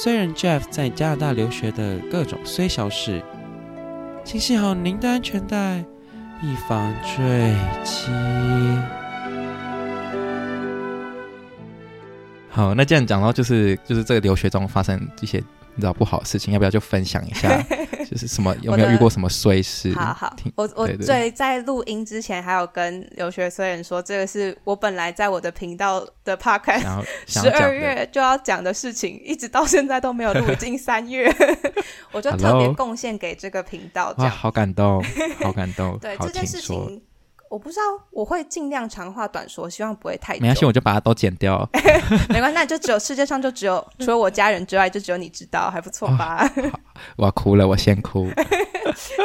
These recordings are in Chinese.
虽然 Jeff 在加拿大留学的各种虽小事，请系好您的安全带，以防坠机。好，那既然讲到就是就是这个留学中发生一些。你知道不好的事情，要不要就分享一下？就是什么有没有遇过什么衰事？好好，我我最在录音之前还有跟留学生人说，这个是我本来在我的频道的 podcast 十二月就要讲的事情，一直到现在都没有录，已经 三月，我就特别贡献给这个频道。哇，好感动，好感动。对这件事情。我不知道，我会尽量长话短说，希望不会太久。没关系，我就把它都剪掉。没关系，那就只有世界上就只有 除了我家人之外，就只有你知道，还不错吧？哦、我要哭了，我先哭。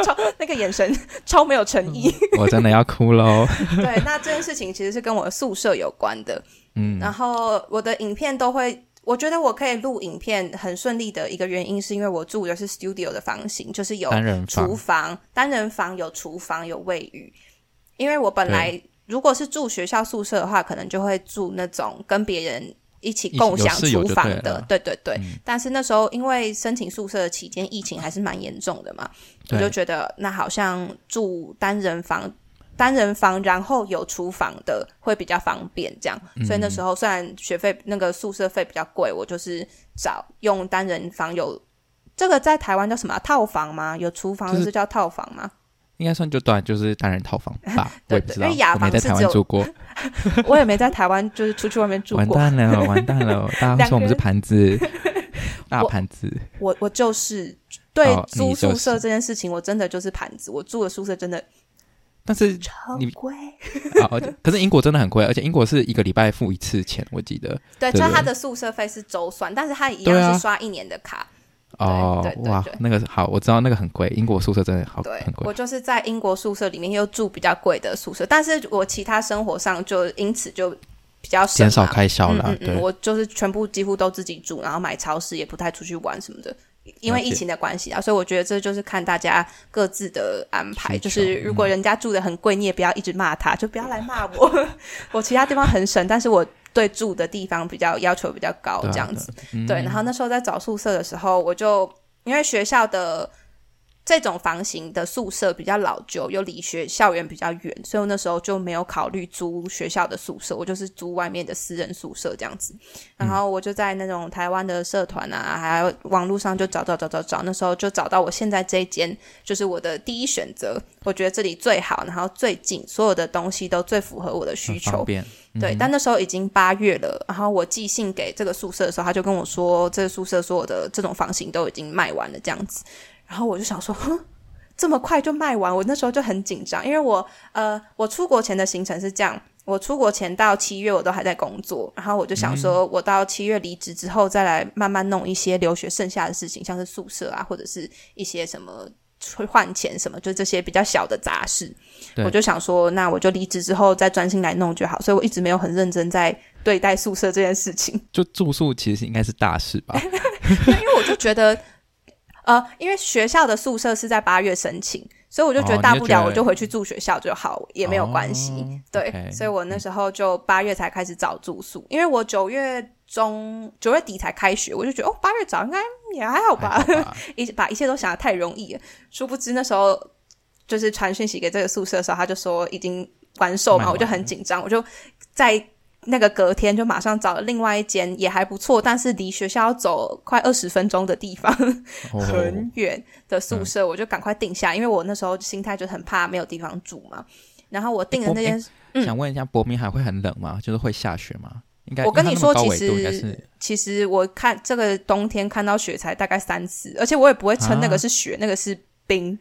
超那个眼神超没有诚意，嗯，我真的要哭喽。对，那这件事情其实是跟我的宿舍有关的。嗯，然后我的影片都会，我觉得我可以录影片很顺利的一个原因，是因为我住的是 studio 的房型，就是有厨房，单人房有厨房有卫浴。因为我本来如果是住学校宿舍的话，可能就会住那种跟别人一起共享厨房的，对对对。嗯、但是那时候因为申请宿舍的期间，疫情还是蛮严重的嘛，我就觉得那好像住单人房，单人房然后有厨房的会比较方便，这样。嗯、所以那时候虽然学费那个宿舍费比较贵，我就是找用单人房有这个在台湾叫什么、啊、套房吗？有厨房的是叫套房吗？就是应该算就断，就是单人套房吧。对，对，对，因为雅房是只有，我没在台湾住过，我也没在台湾，就是出去外面住过。完蛋了，完蛋了！大家说我们是盘子，大盘子。我我，就是对租宿舍这件事情，我真的就是盘子。我住的宿舍真的，但是超贵啊！可是英国真的很贵，而且英国是一个礼拜付一次钱，我记得。对，就他的宿舍费是周算，但是他一样是刷一年的卡。哦，哇，那个好，我知道那个很贵，英国宿舍真的好贵，很贵。我就是在英国宿舍里面又住比较贵的宿舍，但是我其他生活上就因此就比较减少开销了。嗯嗯，嗯，我就是全部几乎都自己住，然后买超市也不太出去玩什么的，因为疫情的关系啊，所以我觉得这就是看大家各自的安排。就是如果人家住的很贵，你也不要一直骂他，就不要来骂我。我其他地方很省，但是我。对住的地方比较要求比较高，这样子，对，啊对，嗯、对。然后那时候在找宿舍的时候，我就因为学校的。这种房型的宿舍比较老旧，又离学校园比较远，所以我那时候就没有考虑租学校的宿舍，我就是租外面的私人宿舍这样子。然后我就在那种台湾的社团啊，还有网络上就找找找找找，那时候就找到我现在这一间，就是我的第一选择。我觉得这里最好，然后最近所有的东西都最符合我的需求。嗯、对，但那时候已经八月了，然后我寄信给这个宿舍的时候，他就跟我说，这个宿舍所有的这种房型都已经卖完了这样子。然后我就想说，哼，这么快就卖完？我那时候就很紧张，因为我呃，我出国前的行程是这样：我出国前到七月我都还在工作，然后我就想说，我到七月离职之后再来慢慢弄一些留学剩下的事情，像是宿舍啊，或者是一些什么会换钱什么，就这些比较小的杂事。我就想说，那我就离职之后再专心来弄就好。所以我一直没有很认真在对待宿舍这件事情。就住宿其实应该是大事吧？因为我就觉得。呃，因为学校的宿舍是在八月申请，所以我就觉得大不了我就回去住学校就好，哦、也没有关系。哦、对，okay, 所以我那时候就八月才开始找住宿，嗯、因为我九月中九月底才开学，我就觉得哦，八月找应该也还好吧，一把一切都想的太容易了。殊不知那时候就是传讯息给这个宿舍的时候，他就说已经完售嘛，我就很紧张，我就在。那个隔天就马上找了另外一间也还不错，但是离学校要走快二十分钟的地方，哦、很远的宿舍，我就赶快定下，嗯、因为我那时候心态就很怕没有地方住嘛。然后我定的那间，想问一下，伯明翰会很冷吗？就是会下雪吗？应该。我跟你说，其实其实我看这个冬天看到雪才大概三次，而且我也不会称那个是雪，啊、那个是冰。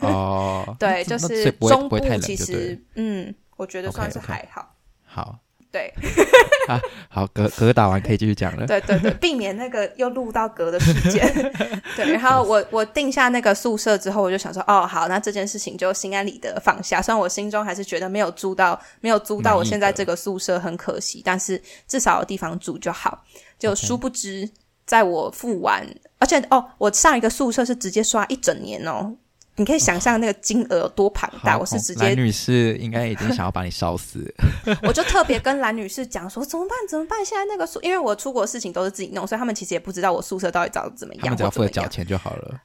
哦，对，就是中部其实，嗯，我觉得算是还好。好。对，啊，好，嗝嗝打完可以继续讲了。对对对，避免那个又录到嗝的时间。对，然后我我定下那个宿舍之后，我就想说，哦，好，那这件事情就心安理得放下。虽然我心中还是觉得没有租到，没有租到我现在这个宿舍很可惜，但是至少有地方住就好。就殊不知，在我付完.而且哦，我上一个宿舍是直接刷一整年哦。你可以想象那个金额有多庞大，我是直接。蓝女士应该已经想要把你烧死。我就特别跟蓝女士讲说，怎么办？怎么办？现在那个宿，因为我出国事情都是自己弄，所以他们其实也不知道我宿舍到底找的怎么样。他们只要负责缴钱就好了。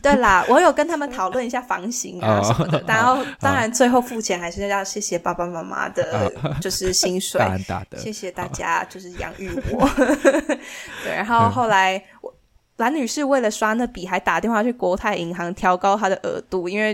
对啦，我有跟他们讨论一下房型啊什么的，然后当然最后付钱还是要谢谢爸爸妈妈的，就是薪水，谢谢大家就是养育我。对，然后后来我。蓝女士为了刷那笔，还打电话去国泰银行调高她的额度，因为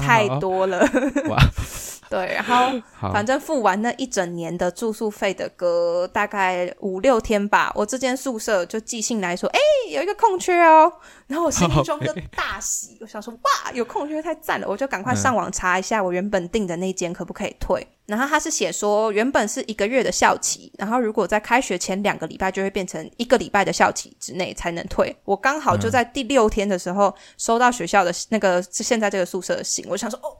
太多了。哇！对，然后 反正付完那一整年的住宿费的，隔大概五六天吧，我这间宿舍就寄信来说，哎，有一个空缺哦。然后我心中就 大喜，我想说，哇，有空缺太赞了，我就赶快上网查一下我原本订的那间可不可以退。然后他是写说，原本是一个月的校期，然后如果在开学前两个礼拜就会变成一个礼拜的校期之内才能退。我刚好就在第六天的时候收到学校的那个现在这个宿舍的信，我想说，哦。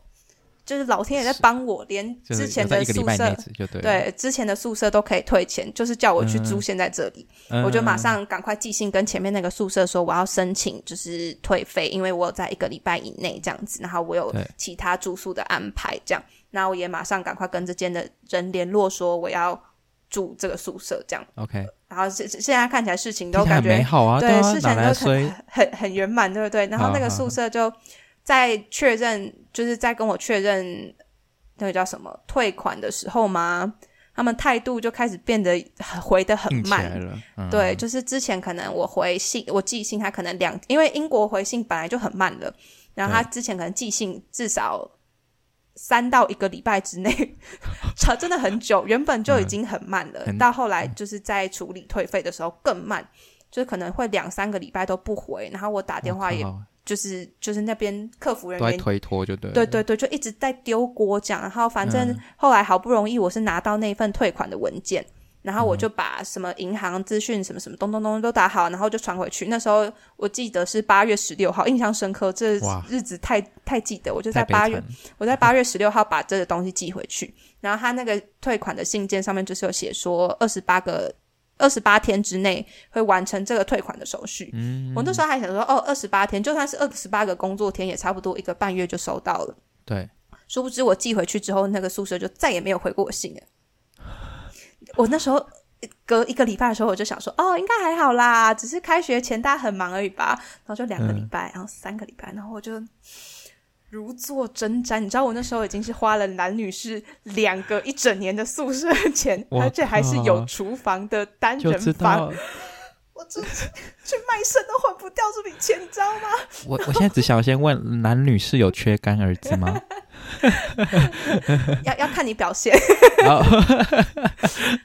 就是老天爷在帮我，连之前的宿舍对之前的宿舍都可以退钱，就是叫我去租现在这里，嗯、我就马上赶快寄信跟前面那个宿舍说我要申请就是退费，因为我有在一个礼拜以内这样子，然后我有其他住宿的安排这样，那我也马上赶快跟这间的人联络说我要住这个宿舍这样。OK，然后现现在看起来事情都感觉美好啊，对，对啊，事情都很很很圆满，对不对？然后那个宿舍就。在确认，就是在跟我确认那个叫什么退款的时候嘛，他们态度就开始变得回的很慢。嗯、对，就是之前可能我回信，我寄信，他可能两，因为英国回信本来就很慢了，然后他之前可能寄信至少三到一个礼拜之内，超 真的很久，原本就已经很慢了，嗯、到后来就是在处理退费的时候更慢，就是可能会两三个礼拜都不回，然后我打电话也。哦就是就是那边客服人员推脱就对，对对对，就一直在丢锅讲，然后反正后来好不容易我是拿到那份退款的文件，嗯、然后我就把什么银行资讯什么什么咚咚咚都打好，然后就传回去。那时候我记得是八月十六号，印象深刻，这日子太太记得，我就在八月我在八月十六号把这个东西寄回去，然后他那个退款的信件上面就是有写说二十八个。二十八天之内会完成这个退款的手续。嗯，我那时候还想说，哦，二十八天，就算是二十八个工作天，也差不多一个半月就收到了。对，殊不知我寄回去之后，那个宿舍就再也没有回过我信了。我那时候隔一个礼拜的时候，我就想说，哦，应该还好啦，只是开学前大家很忙而已吧。然后就两个礼拜，嗯、然后三个礼拜，然后我就。如坐针毡，你知道我那时候已经是花了男女士两个一整年的宿舍钱，而且还是有厨房的单人房。我真是去卖身都还不掉这笔钱，你知道吗？我我现在只想先问男女士有缺干儿子吗？要要看你表现。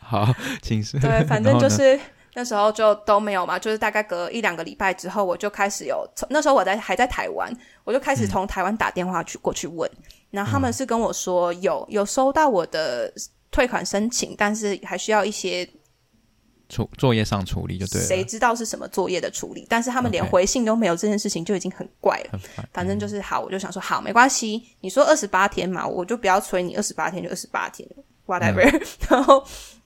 好，请示。对，反正就是。那时候就都没有嘛，就是大概隔一两个礼拜之后，我就开始有。那时候我在还在台湾，我就开始从台湾打电话去过去问，嗯、然后他们是跟我说有有收到我的退款申请，但是还需要一些处作业上处理就对了。谁知道是什么作业的处理？但是他们连回信都没有，这件事情就已经很怪了。反正就是好，我就想说好，没关系。你说二十八天嘛，我就不要催你，二十八天就二十八天，whatever、嗯。然后。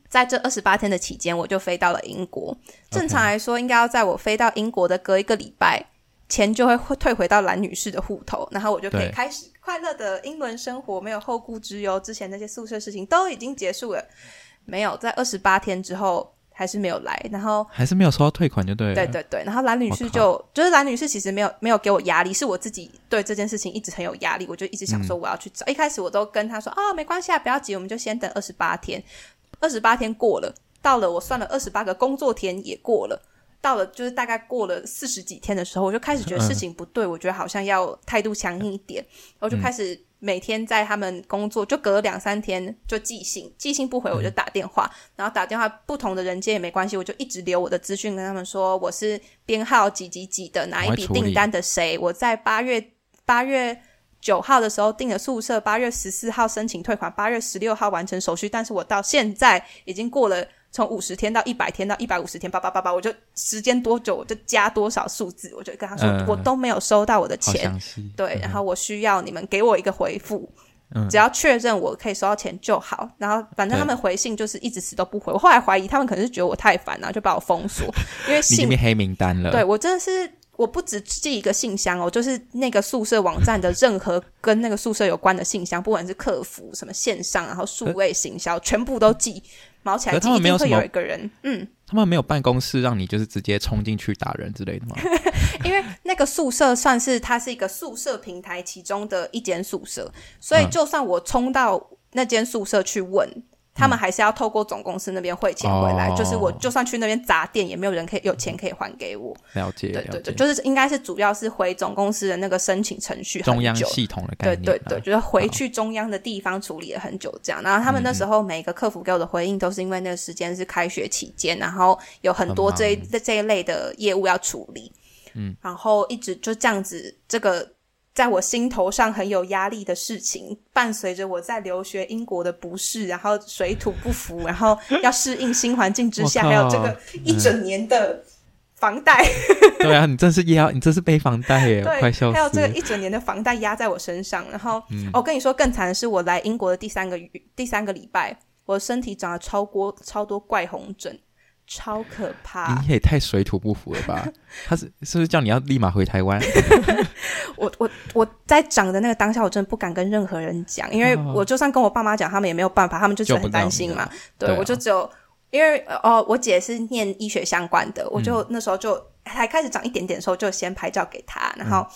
在这二十八天的期间，我就飞到了英国。正常来说，应该要在我飞到英国的隔一个礼拜，钱就会退回到蓝女士的户头，然后我就可以开始快乐的英伦生活，没有后顾之忧。之前那些宿舍事情都已经结束了，没有在二十八天之后还是没有来，然后还是没有收到退款，就对了。对对对，然后蓝女士就靠就是蓝女士其实没有没有给我压力，是我自己对这件事情一直很有压力，我就一直想说我要去找。嗯、一开始我都跟她说啊、哦，没关系啊，不要急，我们就先等二十八天。二十八天过了，到了我算了二十八个工作天也过了，到了就是大概过了四十几天的时候，我就开始觉得事情不对，嗯、我觉得好像要态度强硬一点，我就开始每天在他们工作，就隔两三天就寄信，寄信不回我就打电话，嗯、然后打电话不同的人接也没关系，我就一直留我的资讯跟他们说我是编号几几几的哪一笔订单的谁，我，我在八月八月九号的时候订了宿舍，八月十四号申请退款，八月十六号完成手续，但是我到现在已经过了。从五十天到一百天到一百五十天，叭叭叭叭，我就时间多久，我就加多少数字，我就跟他说，呃、我都没有收到我的钱，对，嗯、然后我需要你们给我一个回复，嗯、只要确认我可以收到钱就好。然后反正他们回信就是一直死都不回，我后来怀疑他们可能是觉得我太烦了，然后就把我封锁，因为 信黑名单了。对，我真的是。我不只寄一个信箱哦，就是那个宿舍网站的 任何跟那个宿舍有关的信箱，不管是客服、什么线上，然后数位行销，呃、全部都寄。毛起来寄，一定会有一个人。嗯，他们没有办公室让你就是直接冲进去打人之类的吗？因为那个宿舍算是它是一个宿舍平台其中的一间宿舍，所以就算我冲到那间宿舍去问。他们还是要透过总公司那边汇钱回来，嗯、就是我就算去那边砸店，也没有人可以有钱可以还给我。了解，对对对，就是应该是主要是回总公司的那个申请程序，中央系统的概念。对对对，就是回去中央的地方处理了很久这样。然后他们那时候每个客服给我的回应都是因为那个时间是开学期间，然后有很多这一这这一类的业务要处理，嗯，然后一直就这样子这个。在我心头上很有压力的事情，伴随着我在留学英国的不适，然后水土不服，然后要适应新环境之下，还有这个一整年的房贷。嗯、对啊，你这是压，你这是背房贷耶，对快笑死！还有这个一整年的房贷压在我身上，然后我、嗯哦、跟你说，更惨的是，我来英国的第三个月第三个礼拜，我的身体长了超过超多怪红疹。超可怕！你也太水土不服了吧？他是是不是叫你要立马回台湾？我我我在长的那个当下，我真的不敢跟任何人讲，因为我就算跟我爸妈讲，他们也没有办法，他们就是很担心嘛。对，对啊、我就只有因为哦，我姐是念医学相关的，我就那时候就还开始长一点点的时候，就先拍照给她，然后。嗯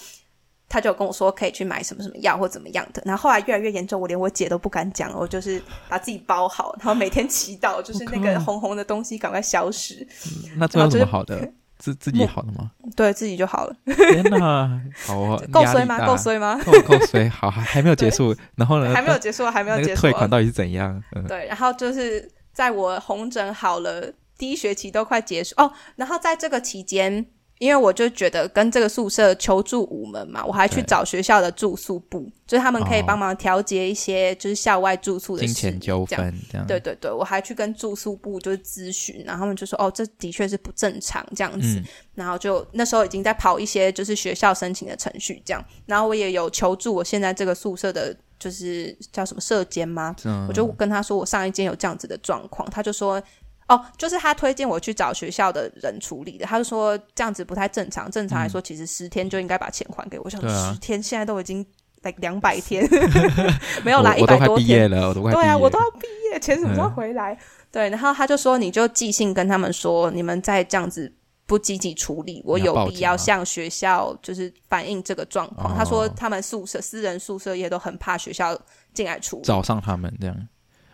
他就跟我说可以去买什么什么药或怎么样的，然后后来越来越严重，我连我姐都不敢讲，我就是把自己包好，然后每天祈祷，就是那个红红的东西赶快消失。嗯、那最后怎么好的？自自己好的吗？对自己就好了。天哪，好啊，够衰吗？够衰吗？够够衰，好还还没有结束，然后呢？还没有结束，还没有结束。退款到底是怎样？嗯、对，然后就是在我红疹好了，第一学期都快结束哦，然后在这个期间。因为我就觉得跟这个宿舍求助无门嘛，我还去找学校的住宿部，对就是他们可以帮忙调节一些就是校外住宿的事金钱纠纷这样。对对对，我还去跟住宿部就是咨询，然后他们就说哦，这的确是不正常这样子，嗯、然后就那时候已经在跑一些就是学校申请的程序这样，然后我也有求助我现在这个宿舍的，就是叫什么舍监吗？嗯、我就跟他说我上一间有这样子的状况，他就说。哦，就是他推荐我去找学校的人处理的。他就说这样子不太正常，正常来说其实十天就应该把钱还给我。我想十天现在都已经来两百天，没有来一百多天了，我都快毕业了，对啊，我都要毕业，钱什么时候回来？嗯、对，然后他就说你就寄信跟他们说，你们再这样子不积极处理，我有必要向学校就是反映这个状况。他说他们宿舍私人宿舍也都很怕学校进来处理，找上他们这样。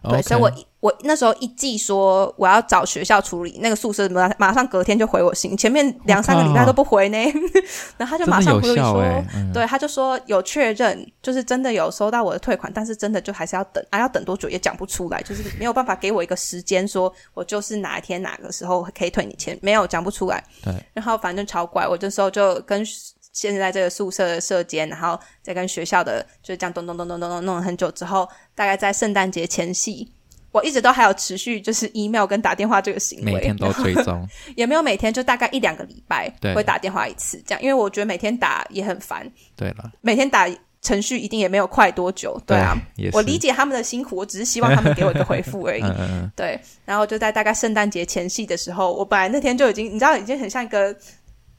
对.所以我我那时候一寄说我要找学校处理那个宿舍，马马上隔天就回我信，前面两三个礼拜都不回呢，然后他就马上回我说，欸嗯、对，他就说有确认，就是真的有收到我的退款，但是真的就还是要等，啊，要等多久也讲不出来，就是没有办法给我一个时间，说我就是哪一天哪个时候可以退你钱，没有讲不出来。对，然后反正超怪，我这时候就跟。现在这个宿舍的舍监，然后再跟学校的，就是这样咚咚咚咚咚咚弄了很久之后，大概在圣诞节前夕，我一直都还有持续就是 email 跟打电话这个行为，每天都追踪，也没有每天，就大概一两个礼拜会打电话一次，这样，因为我觉得每天打也很烦。对了，每天打程序一定也没有快多久，对啊，对我理解他们的辛苦，我只是希望他们给我一个回复而已。嗯、对，然后就在大概圣诞节前夕的时候，我本来那天就已经，你知道，已经很像一个。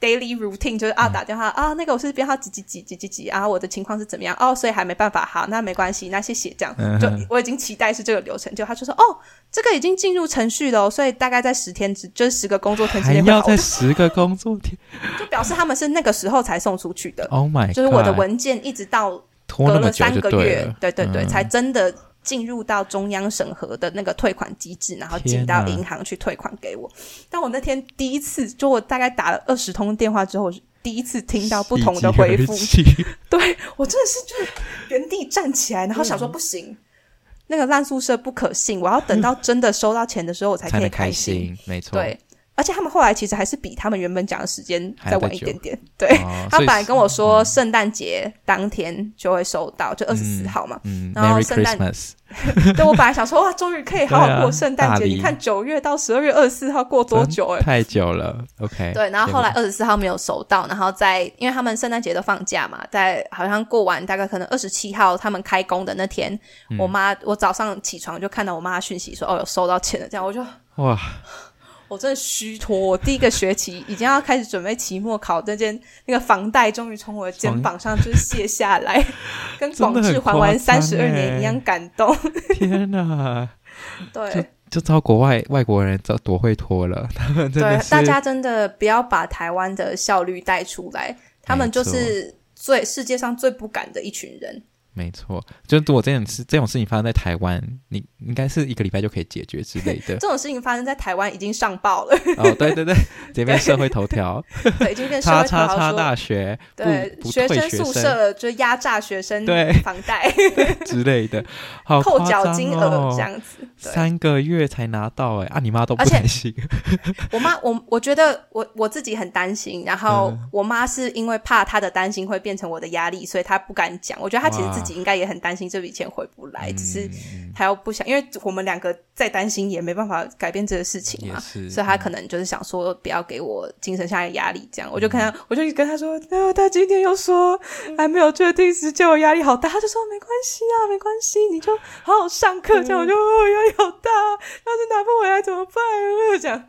Daily routine 就是啊，打电话、嗯、啊，那个我是编号几几几几几几啊，我的情况是怎么样哦，所以还没办法，好，那没关系，那谢谢这样，就我已经期待是这个流程，就他就说哦，这个已经进入程序了，所以大概在十天之，就是十个工作天之内会好。还要在十个工作天，就表示他们是那个时候才送出去的。Oh my God，就是我的文件一直到隔了三个月，对对对，嗯、才真的。进入到中央审核的那个退款机制，然后进到银行去退款给我。但我那天第一次，就我大概打了二十通电话之后，第一次听到不同的回复，对我真的是就是原地站起来，然后想说不行，那个烂宿舍不可信，我要等到真的收到钱的时候，我才可以开心。开心没错，对。而且他们后来其实还是比他们原本讲的时间再晚一点点。对，哦、他本来跟我说圣诞节当天就会收到，就二十四号嘛。嗯。然后圣诞，对，我本来想说哇，终于可以好好过圣诞节。你看九月到十二月二十四号过多久哎？太久了。OK。对，然后后来二十四号没有收到，然后在因为他们圣诞节都放假嘛，在好像过完大概可能二十七号他们开工的那天，嗯、我妈我早上起床就看到我妈讯息说哦有收到钱了，这样我就哇。我真的虚脱，我第一个学期已经要开始准备期末考，那件那个房贷终于从我的肩膀上就是卸下来，跟广志还完三十二年一样感动。天哪！对，就就知道国外外国人这多会拖了，他们真的对大家真的不要把台湾的效率带出来，他们就是最世界上最不敢的一群人。没错，就如果这种事这种事情发生在台湾，你应该是一个礼拜就可以解决之类的。这种事情发生在台湾已经上报了。哦，对对对，这边社会头条，对，已经变社会头条。叉叉叉大学对学生宿舍就压榨学生对房贷 之类的，好扣缴金额这样子，三个月才拿到哎，啊，你妈都不担心。我妈，我我觉得我我自己很担心，然后我妈是因为怕她的担心会变成我的压力，所以她不敢讲。我觉得她其实自己。应该也很担心这笔钱回不来，嗯、只是他又不想，因为我们两个再担心也没办法改变这个事情嘛，所以他可能就是想说不要给我精神上的压力，这样、嗯、我就跟他，我就跟他说，那他今天又说还没有确定时间，我压力好大，他就说没关系啊，没关系，你就好好上课，这样我就压力好大，要是拿不回来怎么办？我就讲。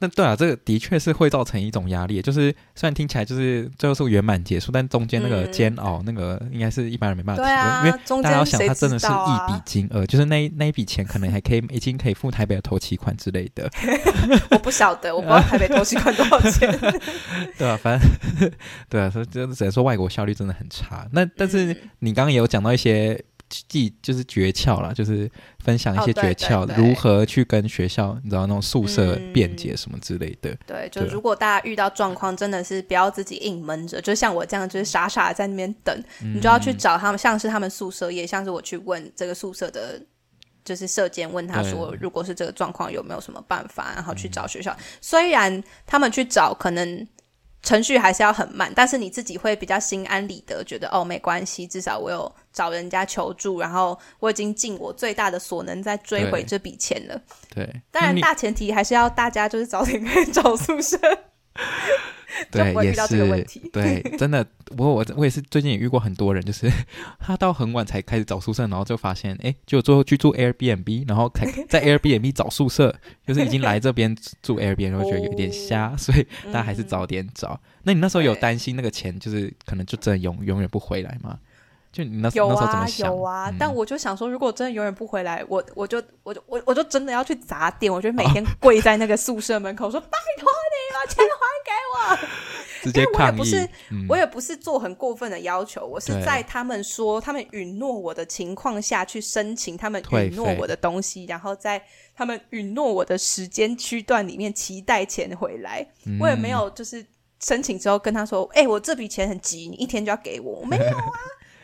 那对啊，这个的确是会造成一种压力，就是虽然听起来就是最后是圆满结束，但中间那个煎熬，嗯、那个应该是一般人没办法体会，啊、因为大家要想，它真的是一笔金额，啊、就是那那一笔钱可能还可以已经可以付台北的头期款之类的。我不晓得，我不知道台北头期款多少钱。对啊，反正 对啊，所以就只能说外国效率真的很差。那但是你刚刚也有讲到一些。记就是诀窍啦，就是分享一些诀窍，如何去跟学校，你知道那种宿舍辩解什么之类的。嗯、对，就如果大家遇到状况，真的是不要自己硬闷着，就像我这样，就是傻傻的在那边等，嗯、你就要去找他们，像是他们宿舍，也像是我去问这个宿舍的，就是舍监问他说，如果是这个状况，有没有什么办法，然后去找学校。嗯、虽然他们去找可能。程序还是要很慢，但是你自己会比较心安理得，觉得哦，没关系，至少我有找人家求助，然后我已经尽我最大的所能在追回这笔钱了。对，当然大前提还是要大家就是早点可以 找宿舍。对，也是 对，真的。不过我我也是最近也遇过很多人，就是他到很晚才开始找宿舍，然后就发现，哎，就最后去住 Airbnb，然后才 在 Airbnb 找宿舍，就是已经来这边住 Airbnb，然后觉得有点瞎，所以大家还是早点找。嗯、那你那时候有担心那个钱就是可能就真的永永远不回来吗？就你那，有啊？有啊，嗯、但我就想说，如果真的永远不回来，我我就我就我我就真的要去砸店，我就每天跪在那个宿舍门口说：“拜托你把钱还给我。”直接抗议。因为我也不是，嗯、我也不是做很过分的要求，我是在他们说他们允诺我的情况下去申请他们允诺我的东西，然后在他们允诺我的时间区段里面期待钱回来。嗯、我也没有就是申请之后跟他说：“哎、欸，我这笔钱很急，你一天就要给我。”我没有啊。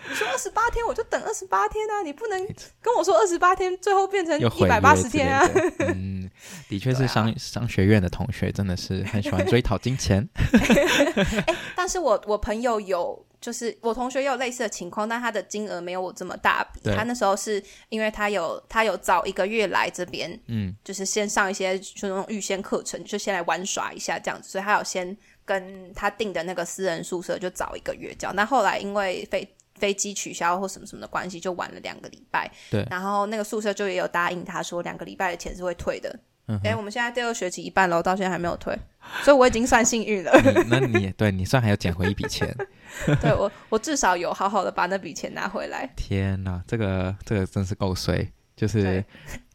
你说二十八天，我就等二十八天啊！你不能跟我说二十八天，最后变成一百八十天啊！嗯，的确是商、啊、商学院的同学真的是很喜欢追讨金钱。欸、但是我我朋友有，就是我同学也有类似的情况，但他的金额没有我这么大笔。他那时候是因为他有他有早一个月来这边，嗯，就是先上一些就那种预先课程，就先来玩耍一下这样子，所以他有先跟他订的那个私人宿舍就早一个月这样。那后来因为飞飞机取消或什么什么的关系，就晚了两个礼拜。对，然后那个宿舍就也有答应他说，两个礼拜的钱是会退的。嗯哼，诶，我们现在第二学期一半了，到现在还没有退，所以我已经算幸运了。那你对你算还有捡回一笔钱？对我，我至少有好好的把那笔钱拿回来。天哪，这个这个真是够衰，就是对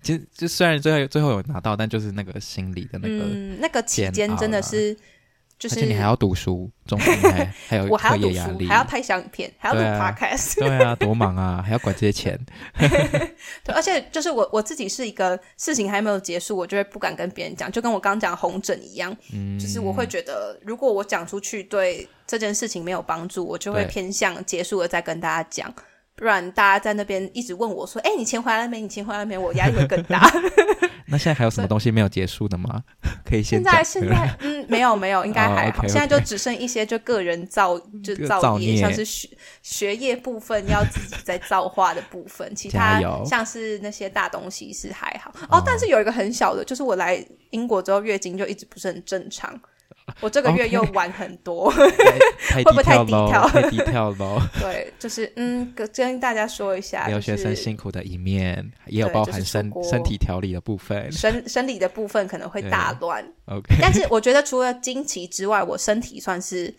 其实就虽然最后最后有拿到，但就是那个心理的那个，嗯，那个期间真的是。就是而且你还要读书，中间还还有 我还要读课业压力，书，还要拍相片，还要录 podcast，对啊，对啊，多忙啊，还要管这些钱。对，而且就是我我自己是一个事情还没有结束，我就会不敢跟别人讲，就跟我刚刚讲红疹一样，嗯，就是我会觉得如果我讲出去对这件事情没有帮助，我就会偏向结束了再跟大家讲。不然大家在那边一直问我说：“哎、欸，你钱回来了没？你钱回来了没？”我压力会更大。那现在还有什么东西没有结束的吗？可以先现在现在嗯，没有没有，应该还好。Oh, okay, okay. 现在就只剩一些就个人造就造业，业像是学学业部分要自己在造化的部分，其他像是那些大东西是还好。哦，但是有一个很小的，就是我来英国之后月经就一直不是很正常。我这个月又玩很多. 会不会太低调？太低调了。对，就是嗯，跟大家说一下，留学生辛苦的一面，也有包含身、就是、身体调理的部分，生生理的部分可能会大乱。OK，但是我觉得除了经期之外，我身体算是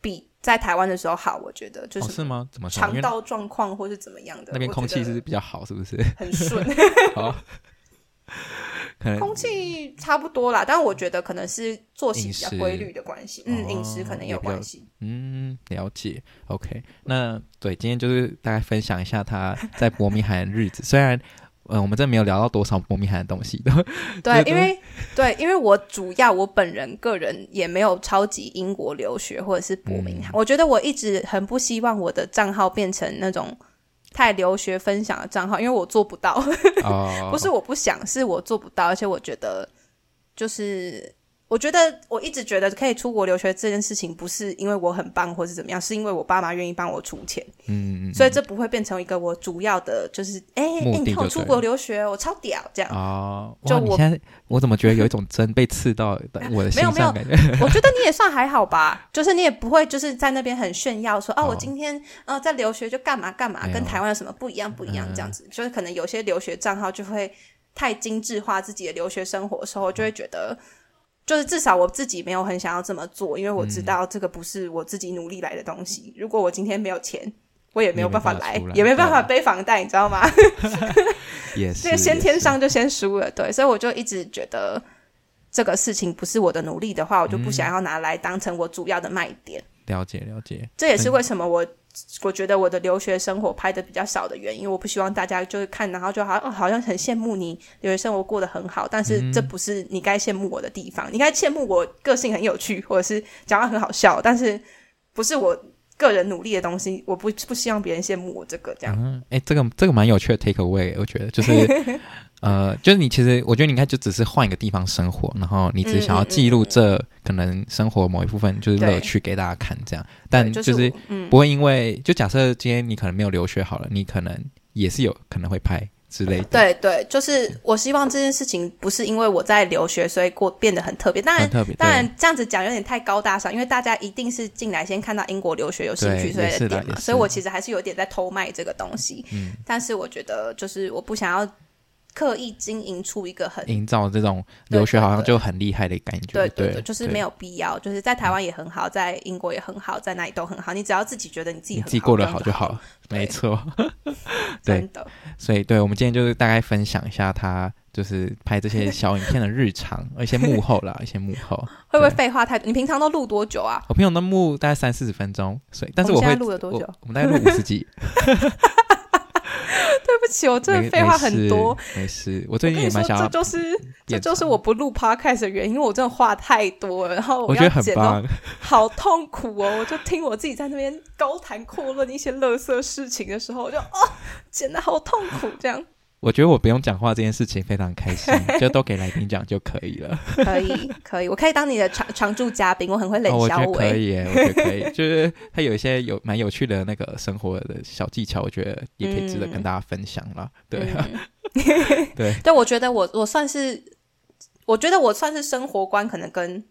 比在台湾的时候好。我觉得就是、哦、是吗？怎么肠道状况或是怎么样的？那边空气是比较好，是不是？很顺。好。空气差不多啦，但我觉得可能是作息比较规律的关系，嗯，饮食可能有关系，嗯，了解。OK，那对，今天就是大概分享一下他在伯明翰的日子。虽然，嗯，我们这没有聊到多少伯明翰的东西的，对，因为对，因为我主要我本人个人也没有超级英国留学或者是伯明翰，嗯，我觉得我一直很不希望我的账号变成那种。太留学分享的账号，因为我做不到，不是我不想，是我做不到，而且我觉得就是。我觉得我一直觉得可以出国留学这件事情，不是因为我很棒或是怎么样，是因为我爸妈愿意帮我出钱。嗯，所以这不会变成一个我主要的，就是哎你看我出国留学，我超屌这样。哦，就我现在我怎么觉得有一种针被刺到我的心上？没有没有，我觉得你也算还好吧，就是你也不会就是在那边很炫耀说，哦，我今天呃在留学就干嘛干嘛，跟台湾有什么不一样不一样这样子。就是可能有些留学账号就会太精致化自己的留学生活的时候，就会觉得。就是至少我自己没有很想要这么做，因为我知道这个不是我自己努力来的东西。嗯、如果我今天没有钱，我也没有办法来，也没办法背房贷，你知道吗？也是，这个先天上就先输了，对，所以我就一直觉得这个事情不是我的努力的话，我就不想要拿来当成我主要的卖点。嗯、了解了解，这也是为什么我。我觉得我的留学生活拍的比较少的原因，我不希望大家就是看，然后就好像、哦、好像很羡慕你留学生活过得很好，但是这不是你该羡慕我的地方。嗯、你该羡慕我个性很有趣，或者是讲话很好笑，但是不是我个人努力的东西。我不不希望别人羡慕我这个这样。嗯，哎，这个这个蛮有趣的 take away，我觉得就是。呃，就是你其实，我觉得你应该就只是换一个地方生活，然后你只是想要记录这可能生活某一部分，就是乐趣给大家看这样。但就是不会因为，就假设今天你可能没有留学好了，你可能也是有可能会拍之类的。对对，就是我希望这件事情不是因为我在留学，所以过变得很特别。当然，当然这样子讲有点太高大上，因为大家一定是进来先看到英国留学有兴趣，所以的点嘛。所以我其实还是有点在偷卖这个东西。嗯，但是我觉得就是我不想要。刻意经营出一个很营造这种留学好像就很厉害的感觉，对对对，就是没有必要。就是在台湾也很好，在英国也很好，在哪里都很好。你只要自己觉得你自己自己过得好就好。没错，对的。所以，对我们今天就是大概分享一下他就是拍这些小影片的日常，一些幕后啦，一些幕后。会不会废话太多？你平常都录多久啊？我平常都录大概三四十分钟，所以但是我会录了多久？我们大概录五十集。对不起，我真的废话很多。没事，我最近也蛮想要。这就是这就是我不录 podcast 的原因，因为我真的话太多了，然后我觉得很棒，好痛苦哦！我就听我自己在那边高谈阔论一些垃圾事情的时候，我就哦，剪得好痛苦这样。我觉得我不用讲话这件事情非常开心，就都给来宾讲就可以了。可以，可以，我可以当你的常常驻嘉宾，我很会冷笑。我觉得可以耶，我觉得可以，就是他有一些有蛮有趣的那个生活的小技巧，我觉得也可以值得跟大家分享了。嗯、对、啊，对，对，我觉得我我算是，我觉得我算是生活观可能跟。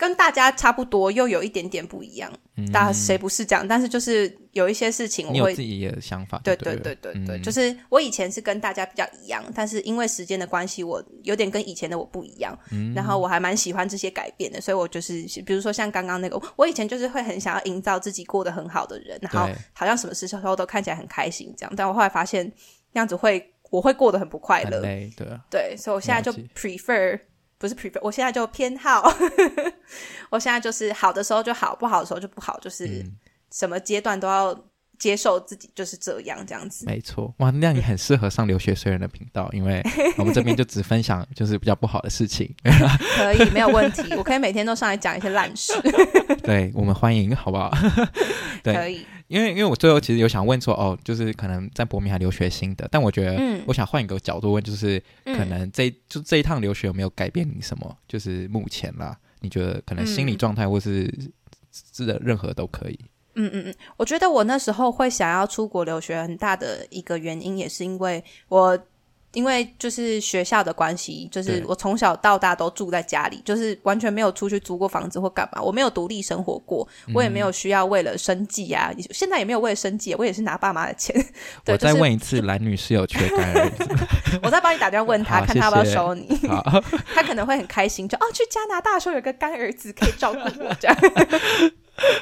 跟大家差不多，又有一点点不一样。嗯、大家谁不是这样？但是就是有一些事情，我会你自己的想法对。对对对对就是我以前是跟大家比较一样，但是因为时间的关系，我有点跟以前的我不一样。嗯、然后我还蛮喜欢这些改变的，所以我就是比如说像刚刚那个，我以前就是会很想要营造自己过得很好的人，然后好像什么事时候都看起来很开心这样。但我后来发现那样子会我会过得很不快乐。对、啊、对，所以我现在就 prefer。不是 prefer，我现在就偏好，我现在就是好的时候就好，不好的时候就不好，就是什么阶段都要。接受自己就是这样，这样子。没错，哇，那你很适合上留学虽人的频道，因为 我们这边就只分享就是比较不好的事情。可以，没有问题，我可以每天都上来讲一些烂事。对，我们欢迎，好不好？对，可以。因为因为我最后其实有想问说，哦，就是可能在伯明翰留学心得，但我觉得，嗯，我想换一个角度问，就是可能这、嗯、就这一趟留学有没有改变你什么？就是目前啦，你觉得可能心理状态或是是的任何都可以。嗯嗯嗯，我觉得我那时候会想要出国留学，很大的一个原因也是因为我，因为就是学校的关系，就是我从小到大都住在家里，就是完全没有出去租过房子或干嘛，我没有独立生活过，我也没有需要为了生计啊，嗯、现在也没有为了生计，我也是拿爸妈的钱。对，我再问一次，蓝女士有缺干儿子？我再帮你打电话问他，看他要不要收你。好 他可能会很开心，就哦，去加拿大的时候有个干儿子可以照顾我这样。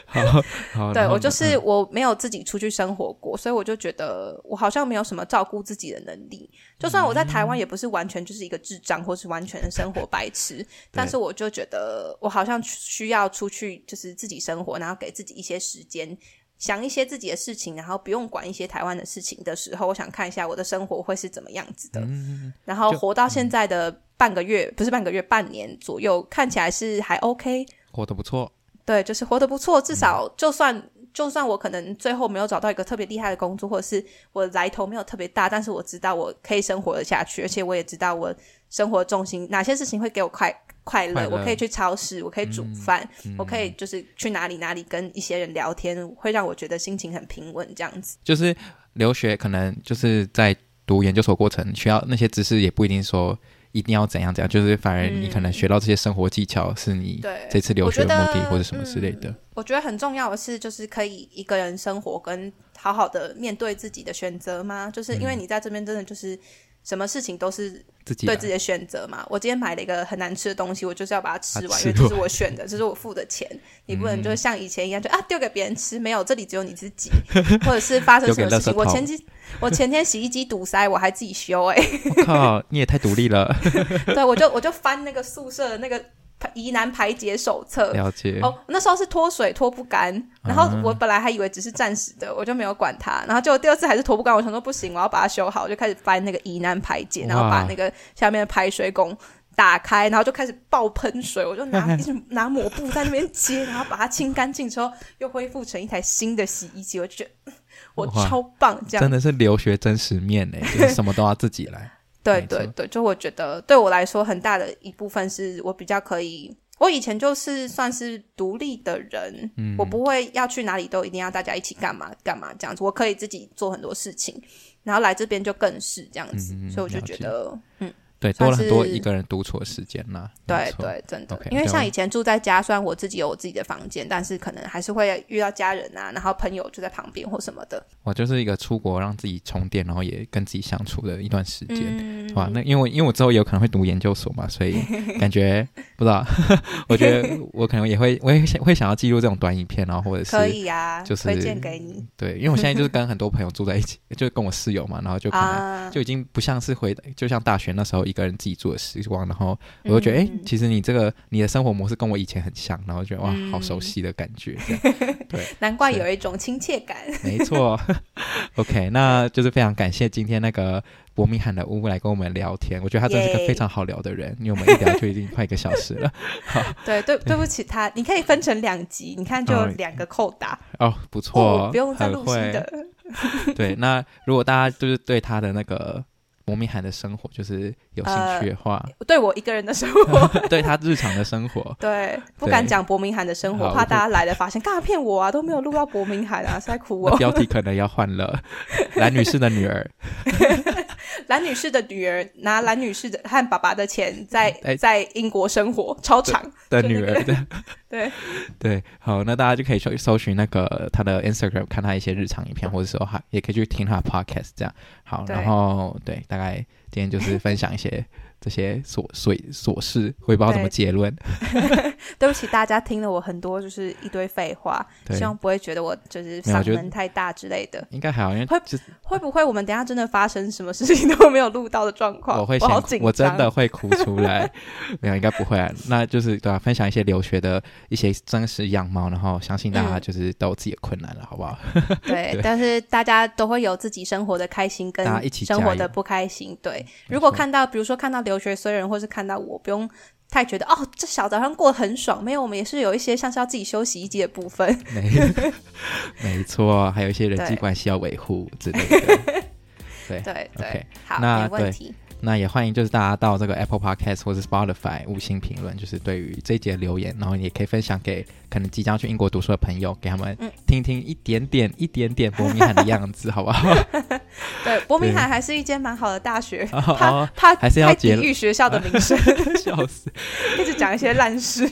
好，好，对，我就是我没有自己出去生活过，嗯、所以我就觉得我好像没有什么照顾自己的能力。就算我在台湾，也不是完全就是一个智障，或是完全的生活白痴，但是我就觉得我好像需要出去，就是自己生活，然后给自己一些时间，想一些自己的事情，然后不用管一些台湾的事情的时候，我想看一下我的生活会是怎么样子的。嗯、然后活到现在的半个月，不是半个月，半年左右，看起来是还 OK，活得不错。对，就是活得不错，至少就算、嗯、就算我可能最后没有找到一个特别厉害的工作，或者是我来头没有特别大，但是我知道我可以生活得下去，而且我也知道我生活重心哪些事情会给我快快乐，快乐，我可以去超市，我可以煮饭，嗯、我可以就是去哪里哪里跟一些人聊天，会让我觉得心情很平稳，这样子。就是留学可能就是在读研究所过程需要那些知识，也不一定说。一定要怎样怎样，就是反而你可能学到这些生活技巧，是你这次留学的目的或者什么之类的。我觉得很重要的是，就是可以一个人生活跟好好的面对自己的选择吗？就是因为你在这边真的就是。什么事情都是自己对自己的选择嘛。我今天买了一个很难吃的东西，我就是要把它吃完，因为这是我选的，这是我付的钱。你不能就像以前一样，就啊丢给别人吃，没有，这里只有你自己。或者是发生什么事情，我前几我前天洗衣机堵塞，我还自己修。哎，我靠，你也太独立了。对，我就我就翻那个宿舍的那个。疑难排解手册，了解哦。那时候是脱水脱不干，然后我本来还以为只是暂时的，我就没有管它。然后结果第二次还是脱不干，我想说不行，我要把它修好，我就开始翻那个疑难排解，然后把那个下面的排水孔打开，然后就开始爆喷水，我就拿 一直拿抹布在那边接，然后把它清干净之后，又恢复成一台新的洗衣机。我就觉得 我超棒，这样真的是留学真实面呢，就是什么都要自己来。对对对，就我觉得对我来说很大的一部分是我比较可以，我以前就是算是独立的人，嗯，我不会要去哪里都一定要大家一起干嘛干嘛这样子，我可以自己做很多事情，然后来这边就更是这样子，嗯，所以我就觉得，嗯。对，多了很多一个人独处的时间啦。对对，真的，okay, 因为像以前住在家，虽然我自己有我自己的房间，但是可能还是会遇到家人啊，然后朋友就在旁边或什么的。我就是一个出国让自己充电，然后也跟自己相处的一段时间，嗯、哇，那因为因为我之后有可能会读研究所嘛，所以 感觉不知道，我觉得我可能也会，我也想会想要记录这种短影片，然后或者是可以啊，就是推荐给你。对，因为我现在就是 跟很多朋友住在一起，就跟我室友嘛，然后就可能就已经不像是回，就像大学那时候一个人自己住的时。光，然后我就觉得，哎、嗯，其实你这个你的生活模式跟我以前很像，然后觉得哇，好熟悉的感觉，对，难怪有一种亲切感。没错，OK，那就是非常感谢今天那个伯明翰的乌来跟我们聊天，我觉得他真是个非常好聊的人，因为我们一聊就已经快一个小时了。好，对对，对不起他，你可以分成两集，你看就两个扣打哦，不错，哦、不用再录新的。对，那如果大家就是对他的那个。伯明翰的生活就是有兴趣的话，呃、对我一个人的生活，对他日常的生活，对，不敢讲伯明翰的生活，怕大家来了发现，干嘛骗我啊？都没有录到伯明翰啊，是在哭我。标题可能要换了，蓝女士的女儿，蓝女士的女儿拿蓝女士的和爸爸的钱在 在英国生活，超长的女儿的。对 对，好，那大家就可以搜搜寻那个她的 Instagram，看她一些日常影片，或者说还也可以去听她的 Podcast，这样。好，然后对，大概今天就是分享一些。这些琐碎琐事，我也不知道怎么结论。对，对不起，大家听了我很多就是一堆废话，希望不会觉得我就是嗓门太大之类的。应该还好，因为会会不会我们等下真的发生什么事情都没有录到的状况？我会想，我好紧张，我真的会哭出来。没有，应该不会啊。那就是对啊，分享一些留学的一些真实样貌，然后相信大家就是都有自己的困难了，嗯、好不好？对，对，但是大家都会有自己生活的开心跟生活的不开心。对，如果看到比如说看到。留学虽然或是看到我，不用太觉得哦，这小早上过得很爽。没有，我们也是有一些像是要自己修洗衣机的部分。没，没错，还有一些人际关系要维护之类的。对对对好，那没问题。那也欢迎，就是大家到这个 Apple Podcast 或者 Spotify 五星评论，就是对于这一节留言，然后也可以分享给可能即将去英国读书的朋友，给他们听听一点点、嗯、一点点伯明翰的样子，好不好？对，伯明翰还是一间蛮好的大学，他他还是要抵御学校的名声，笑死，一直讲一些烂事。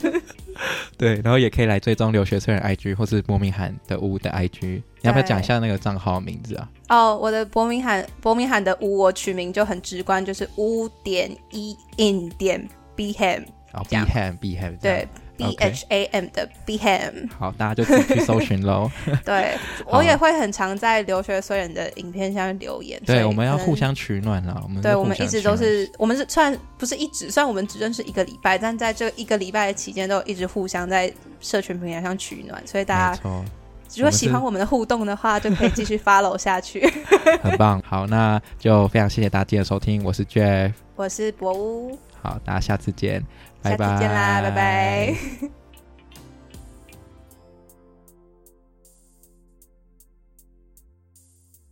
对，然后也可以来追踪留学生人 IG 或是伯明翰的屋的 IG，你要不要讲一下那个账号名字啊？哦，oh, 我的伯明翰伯明翰的屋我取名就很直观，就是屋点一 in 点 b ham，哦 b ham b ham 对 b h a m 的 b ham，好，大家就自己去搜寻喽。对，我也会很常在留学虽人的影片下面留言。对，我们要互相取暖了。我们对，我们一直都是，我们是算不是一直，虽然我们只认识一个礼拜，但在这一个礼拜的期间，都一直互相在社群平台上取暖，所以大家。如果喜欢我们的互动的话，就可以继续 follow 下去。很棒，好，那就非常谢谢大家今天的收听，我是 Jeff，我是博乌，好，大家下次见，下次见啦，拜拜。